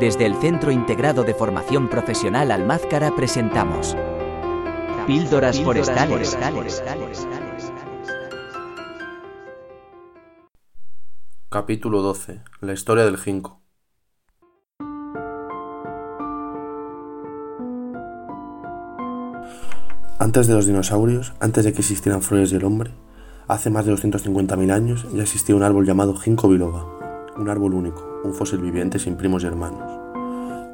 Desde el Centro Integrado de Formación Profesional Almázcara presentamos Píldoras Forestales. Capítulo 12. La historia del ginkgo. Antes de los dinosaurios, antes de que existieran flores y el hombre, hace más de 250.000 años ya existía un árbol llamado ginkgo biloba, un árbol único, un fósil viviente sin primos y hermanos.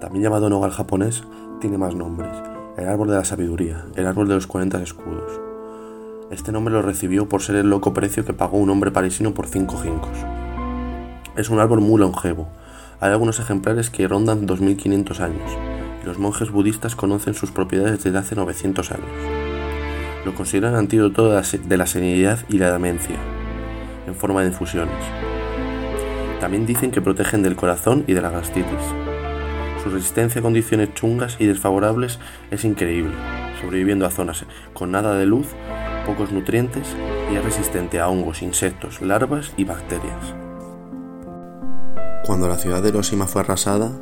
También llamado nogal japonés, tiene más nombres, el árbol de la sabiduría, el árbol de los 40 escudos. Este nombre lo recibió por ser el loco precio que pagó un hombre parisino por cinco ginkgos. Es un árbol muy longevo, hay algunos ejemplares que rondan 2500 años, y los monjes budistas conocen sus propiedades desde hace 900 años. Lo consideran antídoto de la senilidad y la demencia, en forma de infusiones. También dicen que protegen del corazón y de la gastritis. Su resistencia a condiciones chungas y desfavorables es increíble, sobreviviendo a zonas con nada de luz, pocos nutrientes y es resistente a hongos, insectos, larvas y bacterias. Cuando la ciudad de Hiroshima fue arrasada,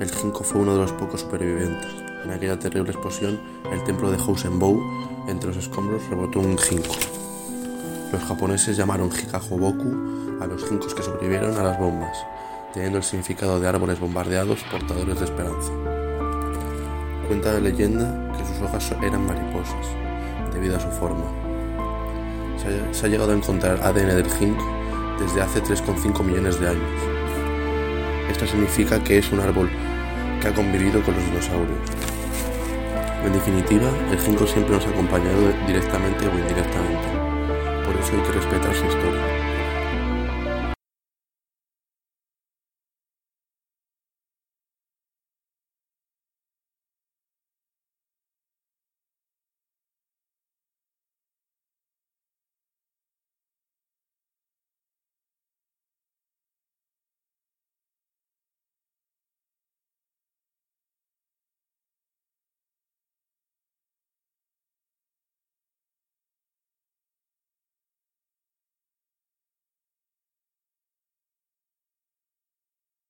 el ginkgo fue uno de los pocos supervivientes. En aquella terrible explosión, el templo de Housenbou, entre los escombros, rebotó un ginkgo. Los japoneses llamaron Hikajoboku a los ginkgos que sobrevivieron a las bombas, teniendo el significado de árboles bombardeados portadores de esperanza. Cuenta la leyenda que sus hojas eran mariposas, debido a su forma. Se ha, llegado a encontrar ADN del ginkgo desde hace 3,5 millones de años. Esto significa que es un árbol que ha convivido con los dinosaurios. En definitiva, el ginkgo siempre nos ha acompañado directamente o indirectamente. Por eso hay que respetar su historia.